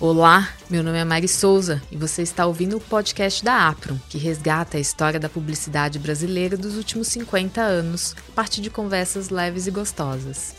Olá, meu nome é Mari Souza e você está ouvindo o podcast da Apro, que resgata a história da publicidade brasileira dos últimos 50 anos, a partir de conversas leves e gostosas.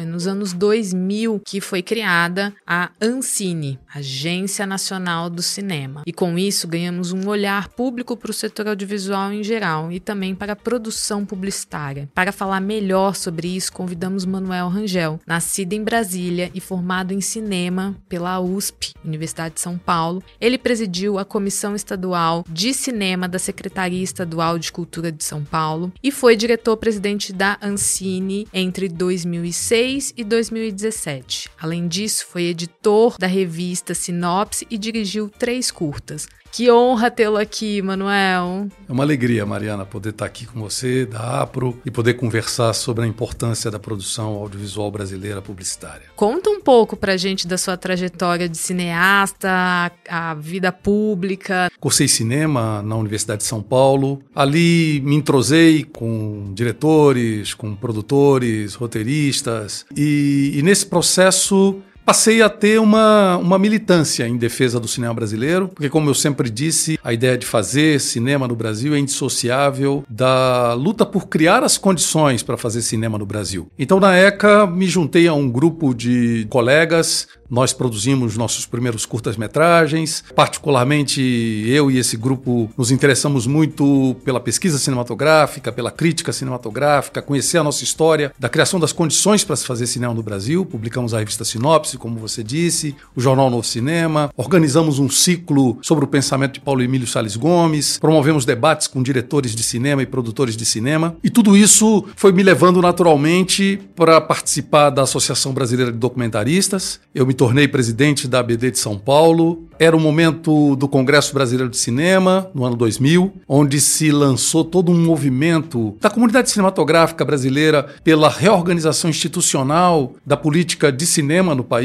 Foi nos anos 2000 que foi criada a Ancine, Agência Nacional do Cinema. E com isso ganhamos um olhar público para o setor audiovisual em geral e também para a produção publicitária. Para falar melhor sobre isso, convidamos Manuel Rangel, nascido em Brasília e formado em cinema pela USP, Universidade de São Paulo. Ele presidiu a Comissão Estadual de Cinema da Secretaria Estadual de Cultura de São Paulo e foi diretor-presidente da Ancine entre 2006 2006 e 2017. Além disso, foi editor da revista Sinopse e dirigiu três curtas. Que honra tê-lo aqui, Manuel. É uma alegria, Mariana, poder estar aqui com você, da APRO, e poder conversar sobre a importância da produção audiovisual brasileira publicitária. Conta um pouco pra gente da sua trajetória de cineasta, a vida pública. Cursei cinema na Universidade de São Paulo. Ali me entrosei com diretores, com produtores, roteiristas, e, e nesse processo passei a ter uma, uma militância em defesa do cinema brasileiro, porque, como eu sempre disse, a ideia de fazer cinema no Brasil é indissociável da luta por criar as condições para fazer cinema no Brasil. Então, na ECA, me juntei a um grupo de colegas nós produzimos nossos primeiros curtas-metragens. Particularmente, eu e esse grupo nos interessamos muito pela pesquisa cinematográfica, pela crítica cinematográfica, conhecer a nossa história da criação das condições para se fazer cinema no Brasil. Publicamos a revista Sinopse, como você disse, o Jornal Novo Cinema. Organizamos um ciclo sobre o pensamento de Paulo Emílio Sales Gomes. Promovemos debates com diretores de cinema e produtores de cinema. E tudo isso foi me levando naturalmente para participar da Associação Brasileira de Documentaristas. Eu me tornei presidente da ABD de São Paulo. Era o momento do Congresso Brasileiro de Cinema, no ano 2000, onde se lançou todo um movimento da comunidade cinematográfica brasileira pela reorganização institucional da política de cinema no país.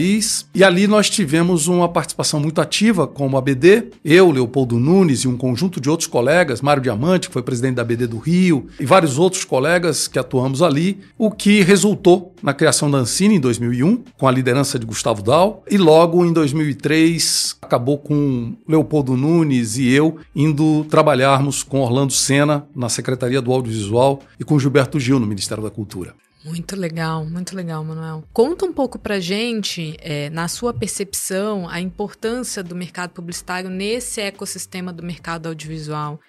E ali nós tivemos uma participação muito ativa como ABD, eu, Leopoldo Nunes e um conjunto de outros colegas, Mário Diamante, que foi presidente da ABD do Rio, e vários outros colegas que atuamos ali, o que resultou na criação da Ancine em 2001, com a liderança de Gustavo Dal e logo em 2003 acabou com Leopoldo Nunes e eu indo trabalharmos com Orlando Senna na Secretaria do Audiovisual e com Gilberto Gil no Ministério da Cultura. Muito legal, muito legal, Manuel. Conta um pouco pra gente, é, na sua percepção, a importância do mercado publicitário nesse ecossistema do mercado audiovisual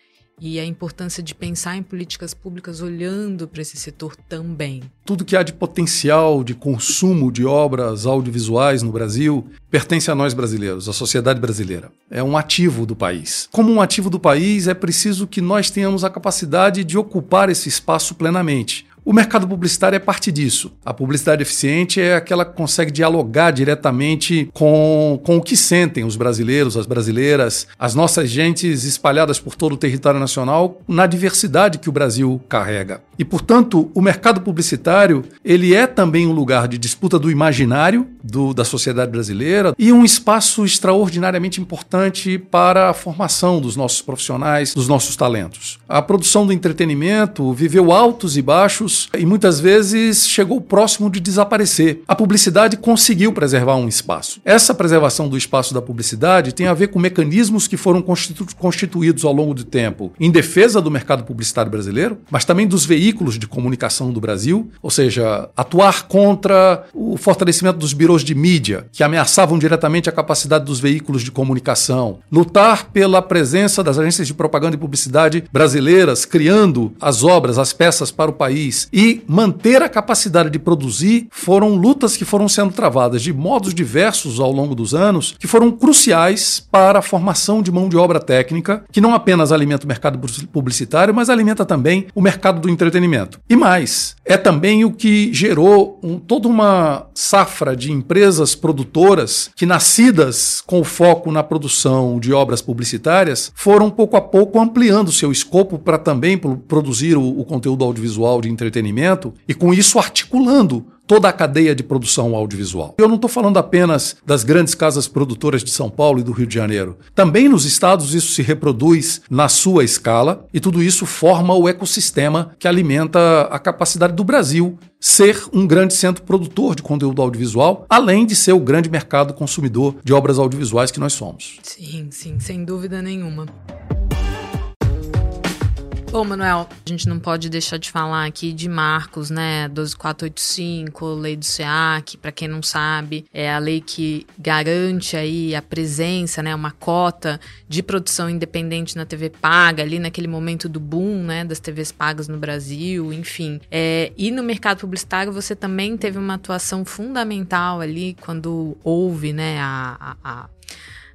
e a importância de pensar em políticas públicas olhando para esse setor também. Tudo que há de potencial de consumo de obras audiovisuais no Brasil pertence a nós brasileiros, à sociedade brasileira. É um ativo do país. Como um ativo do país, é preciso que nós tenhamos a capacidade de ocupar esse espaço plenamente. O mercado publicitário é parte disso. A publicidade eficiente é aquela que consegue dialogar diretamente com, com o que sentem os brasileiros, as brasileiras, as nossas gentes espalhadas por todo o território nacional, na diversidade que o Brasil carrega. E, portanto, o mercado publicitário ele é também um lugar de disputa do imaginário do, da sociedade brasileira e um espaço extraordinariamente importante para a formação dos nossos profissionais, dos nossos talentos. A produção do entretenimento viveu altos e baixos e muitas vezes chegou próximo de desaparecer. A publicidade conseguiu preservar um espaço. Essa preservação do espaço da publicidade tem a ver com mecanismos que foram constitu constituídos ao longo do tempo em defesa do mercado publicitário brasileiro, mas também dos veículos de comunicação do Brasil, ou seja, atuar contra o fortalecimento dos birôs de mídia, que ameaçavam diretamente a capacidade dos veículos de comunicação, lutar pela presença das agências de propaganda e publicidade brasileiras, criando as obras, as peças para o país, e manter a capacidade de produzir foram lutas que foram sendo travadas de modos diversos ao longo dos anos, que foram cruciais para a formação de mão de obra técnica, que não apenas alimenta o mercado publicitário, mas alimenta também o mercado do entretenimento. E mais, é também o que gerou um, toda uma safra de empresas produtoras que, nascidas com foco na produção de obras publicitárias, foram pouco a pouco ampliando seu escopo para também produzir o, o conteúdo audiovisual de entretenimento entretenimento e com isso articulando toda a cadeia de produção audiovisual. Eu não estou falando apenas das grandes casas produtoras de São Paulo e do Rio de Janeiro. Também nos estados isso se reproduz na sua escala e tudo isso forma o ecossistema que alimenta a capacidade do Brasil ser um grande centro produtor de conteúdo audiovisual, além de ser o grande mercado consumidor de obras audiovisuais que nós somos. Sim, sim, sem dúvida nenhuma. Bom, Manuel, a gente não pode deixar de falar aqui de marcos, né? 12485, lei do SEAC, para quem não sabe, é a lei que garante aí a presença, né, uma cota de produção independente na TV paga, ali naquele momento do boom, né, das TVs pagas no Brasil, enfim. É, e no mercado publicitário você também teve uma atuação fundamental ali quando houve, né, a, a, a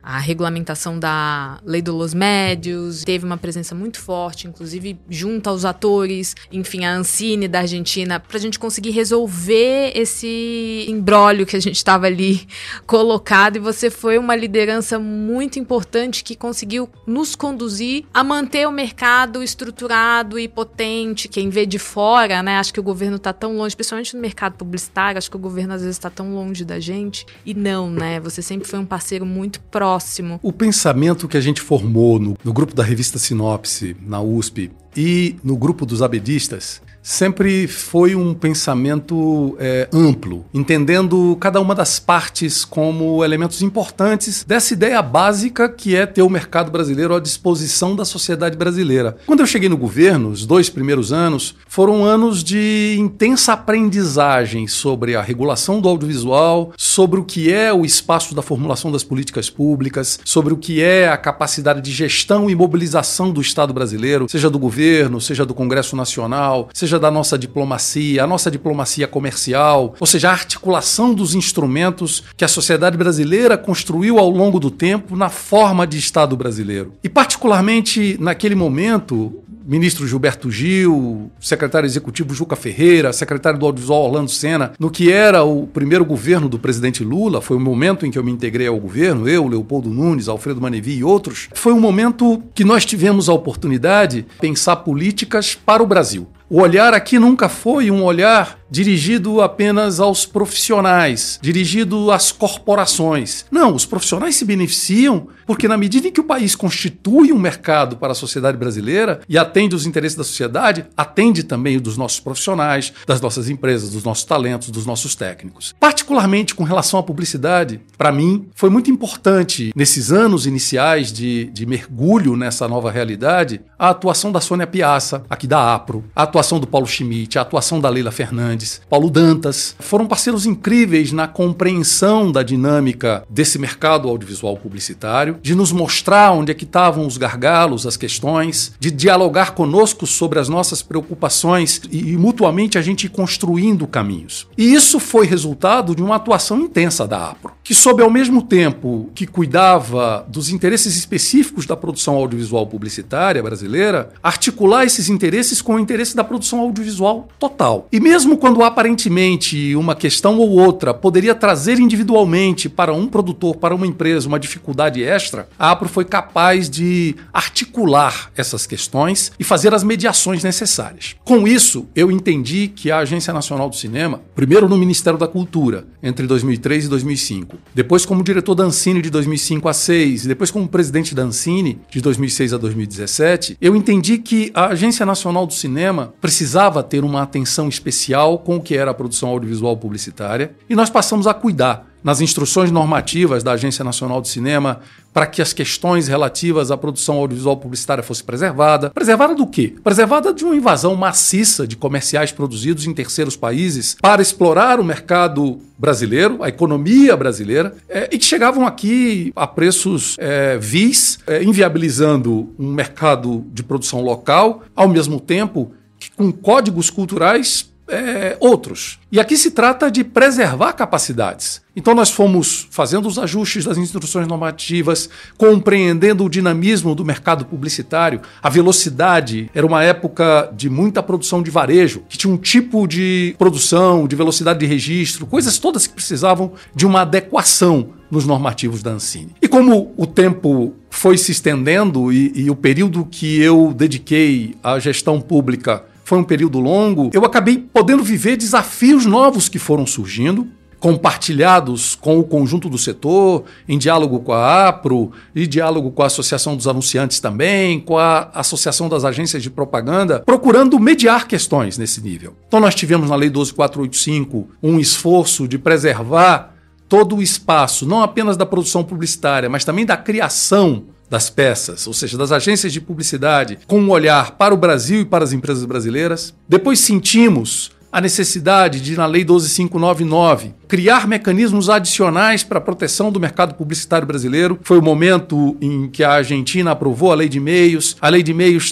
a regulamentação da lei do Los Médios, teve uma presença muito forte, inclusive junto aos atores, enfim, a Ancine da Argentina, para a gente conseguir resolver esse embrólio que a gente estava ali colocado. E você foi uma liderança muito importante que conseguiu nos conduzir a manter o mercado estruturado e potente. Quem vê de fora, né, acho que o governo está tão longe, principalmente no mercado publicitário, acho que o governo às vezes está tão longe da gente. E não, né? Você sempre foi um parceiro muito próximo próximo. O pensamento que a gente formou no, no grupo da revista Sinopse, na USP, e no grupo dos abedistas, sempre foi um pensamento é, amplo, entendendo cada uma das partes como elementos importantes dessa ideia básica que é ter o mercado brasileiro à disposição da sociedade brasileira. Quando eu cheguei no governo, os dois primeiros anos foram anos de intensa aprendizagem sobre a regulação do audiovisual, sobre o que é o espaço da formulação das políticas públicas, sobre o que é a capacidade de gestão e mobilização do Estado brasileiro, seja do governo, seja do Congresso Nacional, seja seja da nossa diplomacia, a nossa diplomacia comercial, ou seja, a articulação dos instrumentos que a sociedade brasileira construiu ao longo do tempo na forma de Estado brasileiro. E, particularmente naquele momento, ministro Gilberto Gil, secretário executivo Juca Ferreira, secretário do audiovisual Orlando Senna, no que era o primeiro governo do presidente Lula, foi o momento em que eu me integrei ao governo, eu, Leopoldo Nunes, Alfredo Manevi e outros, foi um momento que nós tivemos a oportunidade de pensar políticas para o Brasil. O olhar aqui nunca foi um olhar dirigido apenas aos profissionais, dirigido às corporações. Não, os profissionais se beneficiam porque, na medida em que o país constitui um mercado para a sociedade brasileira e atende os interesses da sociedade, atende também dos nossos profissionais, das nossas empresas, dos nossos talentos, dos nossos técnicos. Particularmente com relação à publicidade, para mim, foi muito importante, nesses anos iniciais de, de mergulho nessa nova realidade, a atuação da Sônia Piazza, aqui da APRO, a atuação do Paulo Schmidt, a atuação da Leila Fernandes Fernandes, Paulo Dantas, foram parceiros incríveis na compreensão da dinâmica desse mercado audiovisual publicitário, de nos mostrar onde é que estavam os gargalos, as questões, de dialogar conosco sobre as nossas preocupações e, e mutuamente a gente ir construindo caminhos. E isso foi resultado de uma atuação intensa da APRO, que soube ao mesmo tempo que cuidava dos interesses específicos da produção audiovisual publicitária brasileira, articular esses interesses com o interesse da produção audiovisual total. E mesmo quando quando aparentemente uma questão ou outra poderia trazer individualmente para um produtor, para uma empresa, uma dificuldade extra, a APRO foi capaz de articular essas questões e fazer as mediações necessárias. Com isso, eu entendi que a Agência Nacional do Cinema, primeiro no Ministério da Cultura, entre 2003 e 2005, depois como diretor da Ancine de 2005 a 6, e depois como presidente da Ancine de 2006 a 2017, eu entendi que a Agência Nacional do Cinema precisava ter uma atenção especial com o que era a produção audiovisual publicitária e nós passamos a cuidar nas instruções normativas da Agência Nacional de Cinema para que as questões relativas à produção audiovisual publicitária fossem preservada. Preservada do quê? Preservada de uma invasão maciça de comerciais produzidos em terceiros países para explorar o mercado brasileiro, a economia brasileira, é, e que chegavam aqui a preços é, vis, é, inviabilizando um mercado de produção local, ao mesmo tempo que com códigos culturais é, outros. E aqui se trata de preservar capacidades. Então, nós fomos fazendo os ajustes das instruções normativas, compreendendo o dinamismo do mercado publicitário. A velocidade era uma época de muita produção de varejo, que tinha um tipo de produção, de velocidade de registro, coisas todas que precisavam de uma adequação nos normativos da Ancine. E como o tempo foi se estendendo e, e o período que eu dediquei à gestão pública foi um período longo, eu acabei podendo viver desafios novos que foram surgindo, compartilhados com o conjunto do setor, em diálogo com a APRO, e diálogo com a Associação dos Anunciantes também, com a Associação das Agências de Propaganda, procurando mediar questões nesse nível. Então nós tivemos na Lei 12485 um esforço de preservar todo o espaço, não apenas da produção publicitária, mas também da criação das peças, ou seja, das agências de publicidade, com um olhar para o Brasil e para as empresas brasileiras. Depois sentimos a necessidade de, na Lei 12599, criar mecanismos adicionais para a proteção do mercado publicitário brasileiro. Foi o momento em que a Argentina aprovou a Lei de Meios. A Lei de Meios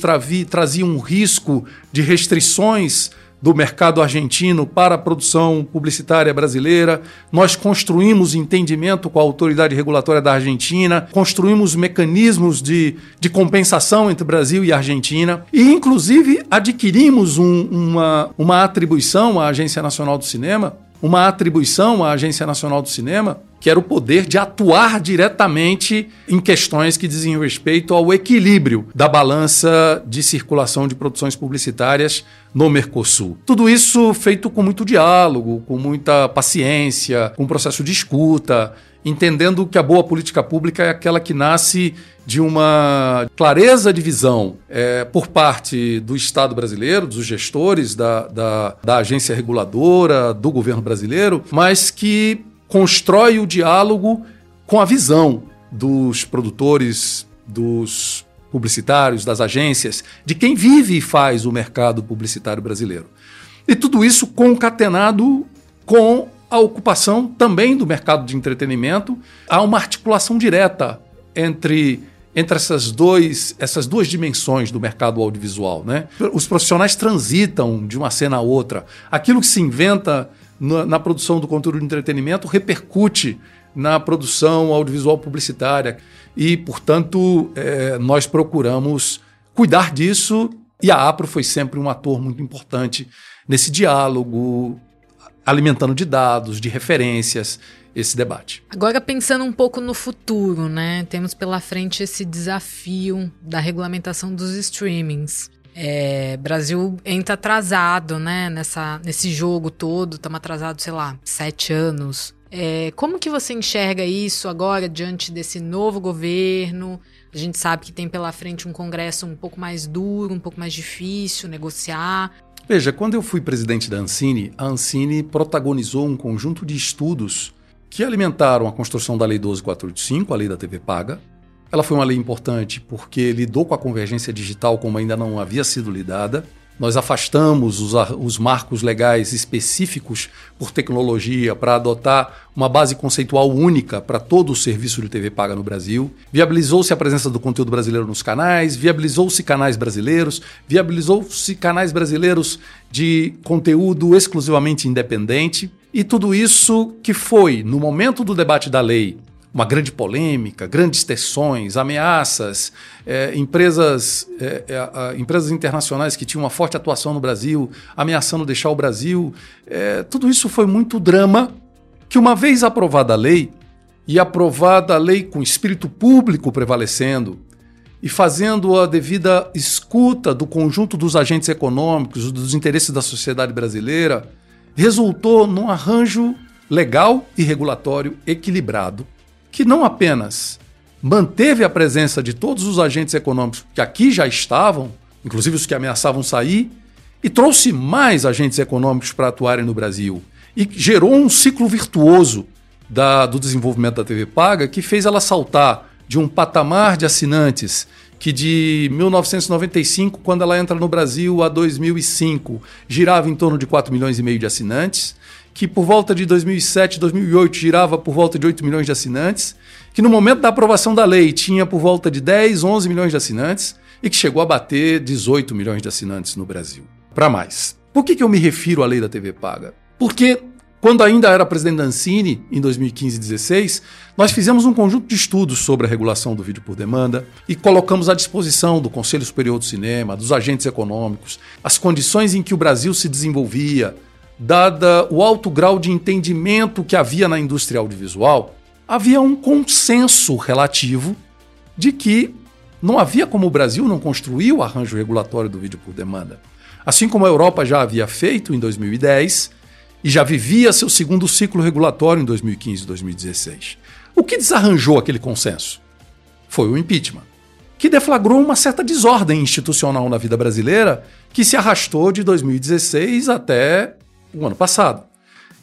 trazia um risco de restrições do mercado argentino para a produção publicitária brasileira. Nós construímos entendimento com a autoridade regulatória da Argentina, construímos mecanismos de, de compensação entre Brasil e Argentina e, inclusive, adquirimos um, uma, uma atribuição à Agência Nacional do Cinema, uma atribuição à Agência Nacional do Cinema que era o poder de atuar diretamente em questões que dizem respeito ao equilíbrio da balança de circulação de produções publicitárias no Mercosul. Tudo isso feito com muito diálogo, com muita paciência, com um processo de escuta, entendendo que a boa política pública é aquela que nasce de uma clareza de visão é, por parte do Estado brasileiro, dos gestores da, da, da agência reguladora, do governo brasileiro, mas que constrói o diálogo com a visão dos produtores, dos publicitários, das agências, de quem vive e faz o mercado publicitário brasileiro. E tudo isso concatenado com a ocupação também do mercado de entretenimento. Há uma articulação direta entre, entre essas, dois, essas duas dimensões do mercado audiovisual. Né? Os profissionais transitam de uma cena a outra. Aquilo que se inventa na, na produção do conteúdo de entretenimento repercute na produção audiovisual publicitária. E, portanto, é, nós procuramos cuidar disso e a APRO foi sempre um ator muito importante nesse diálogo, alimentando de dados, de referências, esse debate. Agora pensando um pouco no futuro, né? Temos pela frente esse desafio da regulamentação dos streamings. É, Brasil entra atrasado, né, nessa, nesse jogo todo, estamos atrasados, sei lá, sete anos. É, como que você enxerga isso agora diante desse novo governo? A gente sabe que tem pela frente um Congresso um pouco mais duro, um pouco mais difícil negociar. Veja, quando eu fui presidente da Ancine, a Ancine protagonizou um conjunto de estudos que alimentaram a construção da Lei 12485, a lei da TV paga, ela foi uma lei importante porque lidou com a convergência digital como ainda não havia sido lidada. Nós afastamos os, os marcos legais específicos por tecnologia para adotar uma base conceitual única para todo o serviço de TV paga no Brasil. Viabilizou-se a presença do conteúdo brasileiro nos canais, viabilizou-se canais brasileiros, viabilizou-se canais brasileiros de conteúdo exclusivamente independente. E tudo isso que foi, no momento do debate da lei, uma grande polêmica, grandes tensões, ameaças, é, empresas, é, é, empresas internacionais que tinham uma forte atuação no Brasil, ameaçando deixar o Brasil. É, tudo isso foi muito drama que, uma vez aprovada a lei, e aprovada a lei com espírito público prevalecendo, e fazendo a devida escuta do conjunto dos agentes econômicos, dos interesses da sociedade brasileira, resultou num arranjo legal e regulatório equilibrado que não apenas manteve a presença de todos os agentes econômicos que aqui já estavam, inclusive os que ameaçavam sair, e trouxe mais agentes econômicos para atuarem no Brasil. E gerou um ciclo virtuoso da, do desenvolvimento da TV Paga que fez ela saltar de um patamar de assinantes que de 1995, quando ela entra no Brasil, a 2005, girava em torno de 4 milhões e meio de assinantes, que por volta de 2007, 2008 girava por volta de 8 milhões de assinantes, que no momento da aprovação da lei tinha por volta de 10, 11 milhões de assinantes e que chegou a bater 18 milhões de assinantes no Brasil. Para mais. Por que, que eu me refiro à lei da TV paga? Porque quando ainda era presidente da Ancine, em 2015 e 2016, nós fizemos um conjunto de estudos sobre a regulação do vídeo por demanda e colocamos à disposição do Conselho Superior do Cinema, dos agentes econômicos, as condições em que o Brasil se desenvolvia, dada o alto grau de entendimento que havia na indústria audiovisual, havia um consenso relativo de que não havia como o Brasil não construir o arranjo regulatório do vídeo por demanda. assim como a Europa já havia feito em 2010 e já vivia seu segundo ciclo regulatório em 2015 e 2016. O que desarranjou aquele consenso? Foi o impeachment, que deflagrou uma certa desordem institucional na vida brasileira que se arrastou de 2016 até o ano passado,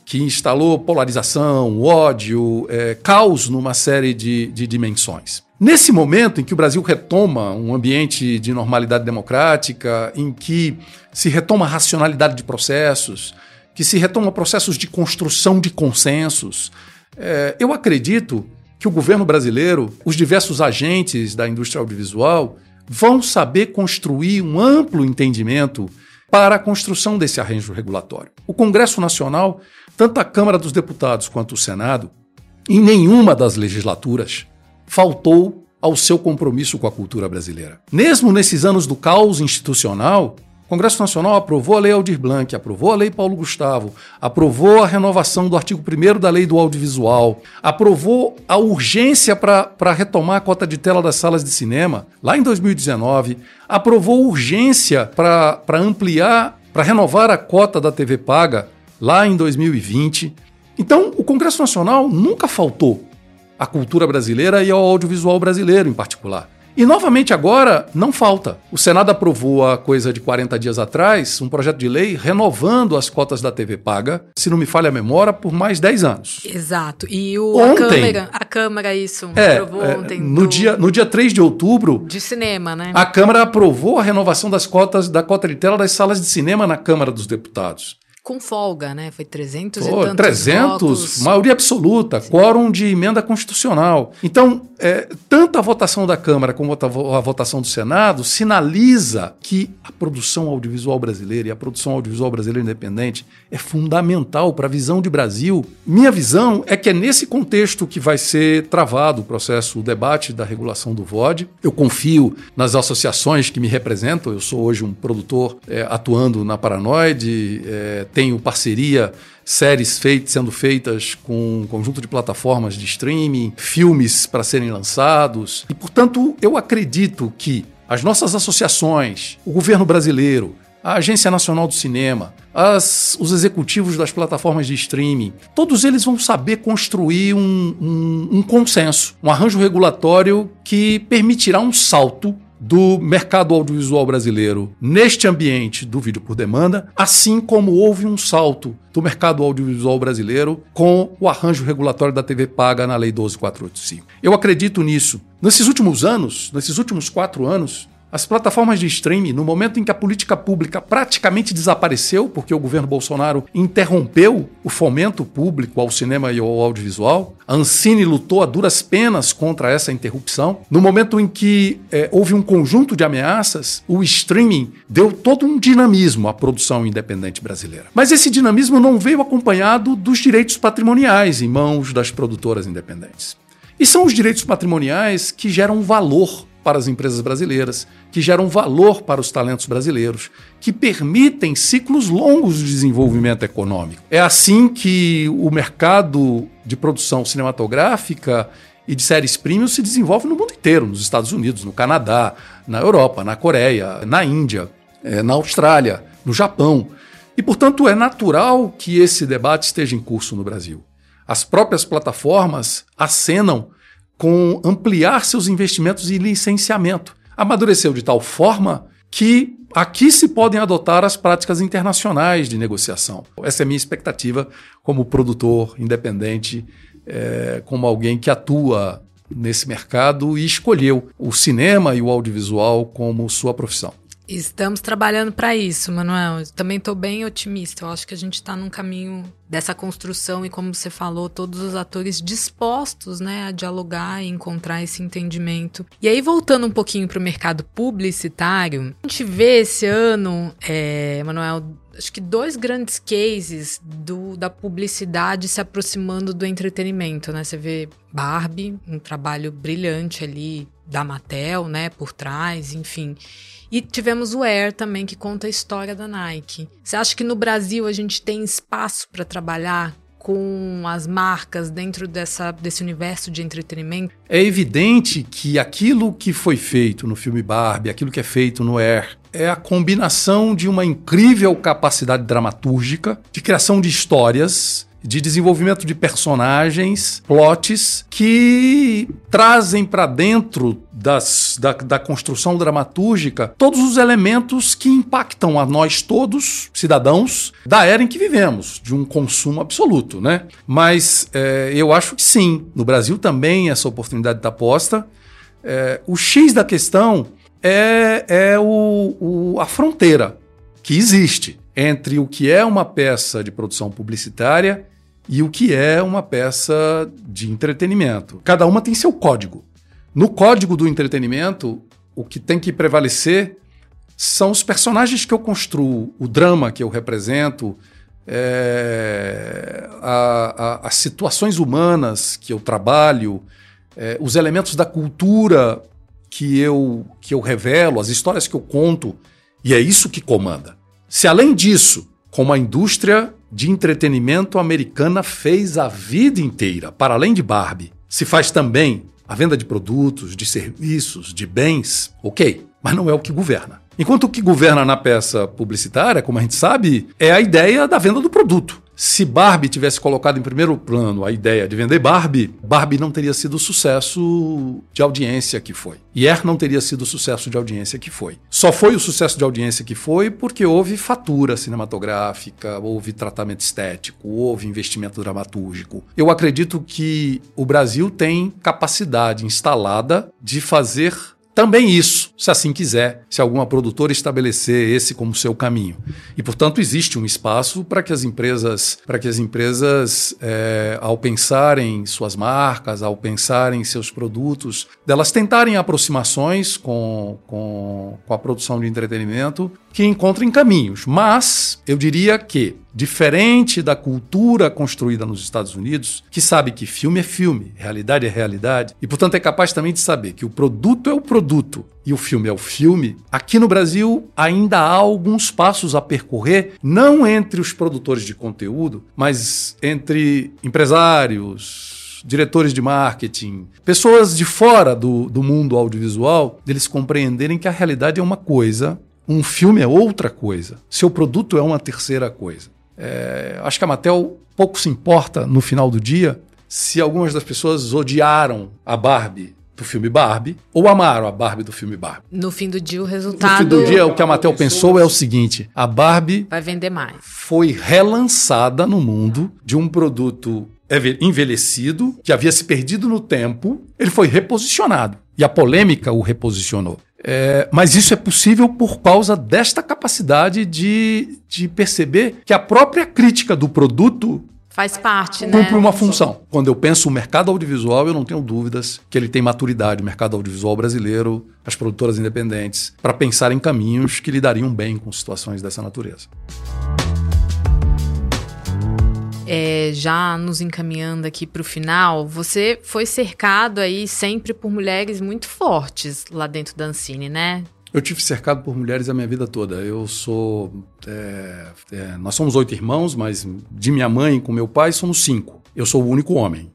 que instalou polarização, ódio, é, caos numa série de, de dimensões. Nesse momento em que o Brasil retoma um ambiente de normalidade democrática, em que se retoma a racionalidade de processos, que se retoma processos de construção de consensos, é, eu acredito que o governo brasileiro, os diversos agentes da indústria audiovisual, vão saber construir um amplo entendimento para a construção desse arranjo regulatório. O Congresso Nacional, tanto a Câmara dos Deputados quanto o Senado, em nenhuma das legislaturas faltou ao seu compromisso com a cultura brasileira. Mesmo nesses anos do caos institucional, o Congresso Nacional aprovou a Lei Aldir Blanc, aprovou a Lei Paulo Gustavo, aprovou a renovação do artigo 1 da Lei do Audiovisual, aprovou a urgência para retomar a cota de tela das salas de cinema, lá em 2019, aprovou urgência para ampliar, para renovar a cota da TV paga, lá em 2020. Então, o Congresso Nacional nunca faltou à cultura brasileira e ao audiovisual brasileiro em particular. E novamente agora não falta. O Senado aprovou há coisa de 40 dias atrás um projeto de lei renovando as cotas da TV paga, se não me falha a memória, por mais 10 anos. Exato. E o, ontem, a Câmara, a Câmara isso, é, aprovou é, ontem. No, do... dia, no dia 3 de outubro. De cinema, né? A Câmara aprovou a renovação das cotas da cota de tela das salas de cinema na Câmara dos Deputados com folga, né? Foi 300 Pô, e tantos 300, votos. maioria absoluta, Sim. quórum de emenda constitucional. Então, é, tanto a votação da Câmara como a votação do Senado sinaliza que a produção audiovisual brasileira e a produção audiovisual brasileira independente é fundamental para a visão de Brasil. Minha visão é que é nesse contexto que vai ser travado o processo, o debate da regulação do VOD. Eu confio nas associações que me representam. Eu sou hoje um produtor é, atuando na Paranoide, é, tenho parceria séries feitas, sendo feitas com um conjunto de plataformas de streaming, filmes para serem lançados. E, portanto, eu acredito que as nossas associações, o governo brasileiro, a Agência Nacional do Cinema, as, os executivos das plataformas de streaming, todos eles vão saber construir um, um, um consenso, um arranjo regulatório que permitirá um salto do mercado audiovisual brasileiro neste ambiente do vídeo por demanda, assim como houve um salto do mercado audiovisual brasileiro com o arranjo regulatório da TV paga na Lei 12485. Eu acredito nisso. Nesses últimos anos, nesses últimos quatro anos, as plataformas de streaming, no momento em que a política pública praticamente desapareceu, porque o governo Bolsonaro interrompeu o fomento público ao cinema e ao audiovisual, a Ancine lutou a duras penas contra essa interrupção. No momento em que é, houve um conjunto de ameaças, o streaming deu todo um dinamismo à produção independente brasileira. Mas esse dinamismo não veio acompanhado dos direitos patrimoniais em mãos das produtoras independentes. E são os direitos patrimoniais que geram valor para as empresas brasileiras, que geram valor para os talentos brasileiros, que permitem ciclos longos de desenvolvimento econômico. É assim que o mercado de produção cinematográfica e de séries premium se desenvolve no mundo inteiro, nos Estados Unidos, no Canadá, na Europa, na Coreia, na Índia, é, na Austrália, no Japão. E, portanto, é natural que esse debate esteja em curso no Brasil. As próprias plataformas acenam com ampliar seus investimentos e licenciamento. Amadureceu de tal forma que aqui se podem adotar as práticas internacionais de negociação. Essa é a minha expectativa como produtor independente, é, como alguém que atua nesse mercado e escolheu o cinema e o audiovisual como sua profissão. Estamos trabalhando para isso, Manuel. Também estou bem otimista. Eu acho que a gente está num caminho dessa construção e, como você falou, todos os atores dispostos né, a dialogar e encontrar esse entendimento. E aí, voltando um pouquinho para o mercado publicitário, a gente vê esse ano, é, Manuel, acho que dois grandes cases do, da publicidade se aproximando do entretenimento, né? Você vê Barbie, um trabalho brilhante ali da Mattel, né, por trás, enfim. E tivemos o Air também, que conta a história da Nike. Você acha que no Brasil a gente tem espaço para trabalhar com as marcas dentro dessa, desse universo de entretenimento? É evidente que aquilo que foi feito no filme Barbie, aquilo que é feito no Air, é a combinação de uma incrível capacidade dramatúrgica, de criação de histórias de desenvolvimento de personagens, plots que trazem para dentro das, da, da, construção dramatúrgica todos os elementos que impactam a nós todos, cidadãos, da era em que vivemos, de um consumo absoluto, né? Mas é, eu acho que sim, no Brasil também essa oportunidade está posta. É, o X da questão é, é o, o, a fronteira que existe entre o que é uma peça de produção publicitária e o que é uma peça de entretenimento. Cada uma tem seu código. No código do entretenimento, o que tem que prevalecer são os personagens que eu construo, o drama que eu represento, é, a, a, as situações humanas que eu trabalho, é, os elementos da cultura que eu, que eu revelo, as histórias que eu conto, e é isso que comanda. Se além disso, como a indústria de entretenimento americana fez a vida inteira, para além de Barbie. Se faz também a venda de produtos, de serviços, de bens, ok, mas não é o que governa. Enquanto o que governa na peça publicitária, como a gente sabe, é a ideia da venda do produto. Se Barbie tivesse colocado em primeiro plano a ideia de vender Barbie, Barbie não teria sido o sucesso de audiência que foi. Air não teria sido o sucesso de audiência que foi. Só foi o sucesso de audiência que foi porque houve fatura cinematográfica, houve tratamento estético, houve investimento dramatúrgico. Eu acredito que o Brasil tem capacidade instalada de fazer também isso, se assim quiser, se alguma produtora estabelecer esse como seu caminho. E, portanto, existe um espaço para que as empresas, para que as empresas, é, ao pensarem suas marcas, ao pensarem seus produtos, delas tentarem aproximações com, com, com a produção de entretenimento que encontrem caminhos. Mas eu diria que Diferente da cultura construída nos Estados Unidos, que sabe que filme é filme, realidade é realidade, e portanto é capaz também de saber que o produto é o produto e o filme é o filme, aqui no Brasil ainda há alguns passos a percorrer, não entre os produtores de conteúdo, mas entre empresários, diretores de marketing, pessoas de fora do, do mundo audiovisual, deles compreenderem que a realidade é uma coisa, um filme é outra coisa, seu produto é uma terceira coisa. É, acho que a Mattel pouco se importa no final do dia se algumas das pessoas odiaram a Barbie do filme Barbie ou amaram a Barbie do filme Barbie. No fim do dia, o resultado. No fim do dia, o que a Mattel pensou é o seguinte: a Barbie vai vender mais. Foi relançada no mundo de um produto envelhecido, que havia se perdido no tempo, ele foi reposicionado. E a polêmica o reposicionou. É, mas isso é possível por causa desta capacidade de, de perceber que a própria crítica do produto Faz parte, cumpre né? Cumpre uma função. Quando eu penso o mercado audiovisual, eu não tenho dúvidas que ele tem maturidade, o mercado audiovisual brasileiro, as produtoras independentes, para pensar em caminhos que lidariam bem com situações dessa natureza é, já nos encaminhando aqui para o final, você foi cercado aí sempre por mulheres muito fortes lá dentro da Ancine, né? Eu tive cercado por mulheres a minha vida toda. Eu sou. É, é, nós somos oito irmãos, mas de minha mãe com meu pai somos cinco. Eu sou o único homem.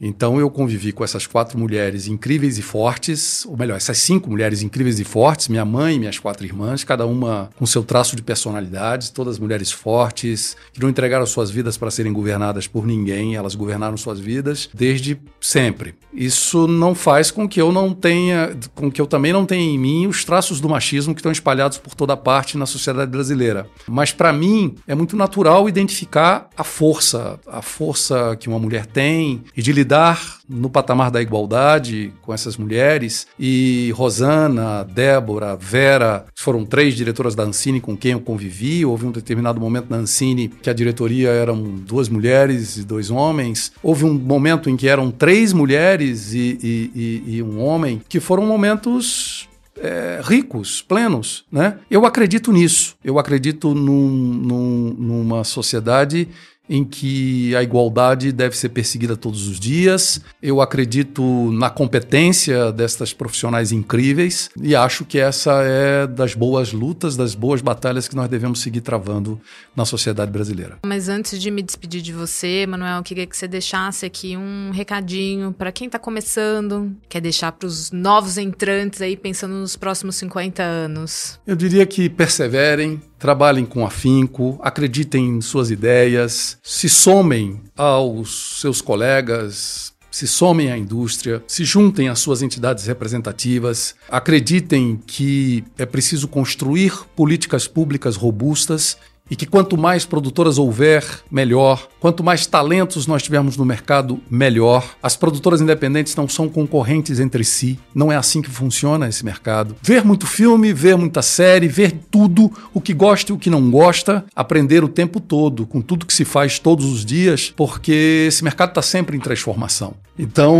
Então eu convivi com essas quatro mulheres incríveis e fortes, ou melhor, essas cinco mulheres incríveis e fortes, minha mãe e minhas quatro irmãs, cada uma com seu traço de personalidade, todas mulheres fortes, que não entregaram suas vidas para serem governadas por ninguém, elas governaram suas vidas desde sempre. Isso não faz com que eu não tenha, com que eu também não tenha em mim os traços do machismo que estão espalhados por toda parte na sociedade brasileira. Mas para mim é muito natural identificar a força, a força que uma mulher tem e de lidar lidar no patamar da igualdade com essas mulheres. E Rosana, Débora, Vera, foram três diretoras da Ancine com quem eu convivi. Houve um determinado momento na Ancine que a diretoria eram duas mulheres e dois homens. Houve um momento em que eram três mulheres e, e, e, e um homem, que foram momentos é, ricos, plenos. Né? Eu acredito nisso. Eu acredito num, num, numa sociedade em que a igualdade deve ser perseguida todos os dias. Eu acredito na competência destas profissionais incríveis e acho que essa é das boas lutas, das boas batalhas que nós devemos seguir travando na sociedade brasileira. Mas antes de me despedir de você, Manuel, eu queria que você deixasse aqui um recadinho para quem está começando, quer deixar para os novos entrantes aí pensando nos próximos 50 anos. Eu diria que perseverem, trabalhem com afinco, acreditem em suas ideias, se somem aos seus colegas, se somem à indústria, se juntem às suas entidades representativas, acreditem que é preciso construir políticas públicas robustas e que quanto mais produtoras houver, melhor. Quanto mais talentos nós tivermos no mercado, melhor. As produtoras independentes não são concorrentes entre si. Não é assim que funciona esse mercado. Ver muito filme, ver muita série, ver tudo, o que gosta e o que não gosta, aprender o tempo todo, com tudo que se faz todos os dias, porque esse mercado está sempre em transformação. Então,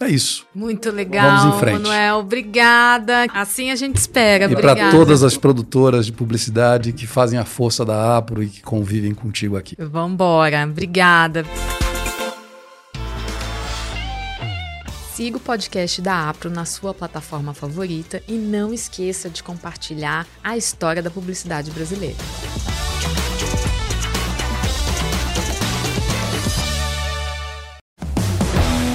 é isso. Muito legal, Vamos em frente. Manuel. Obrigada. Assim a gente espera. E para todas as produtoras de publicidade que fazem a força da Apro e que convivem contigo aqui. Vamos embora. Obrigada. Siga o podcast da Apro na sua plataforma favorita e não esqueça de compartilhar a história da publicidade brasileira.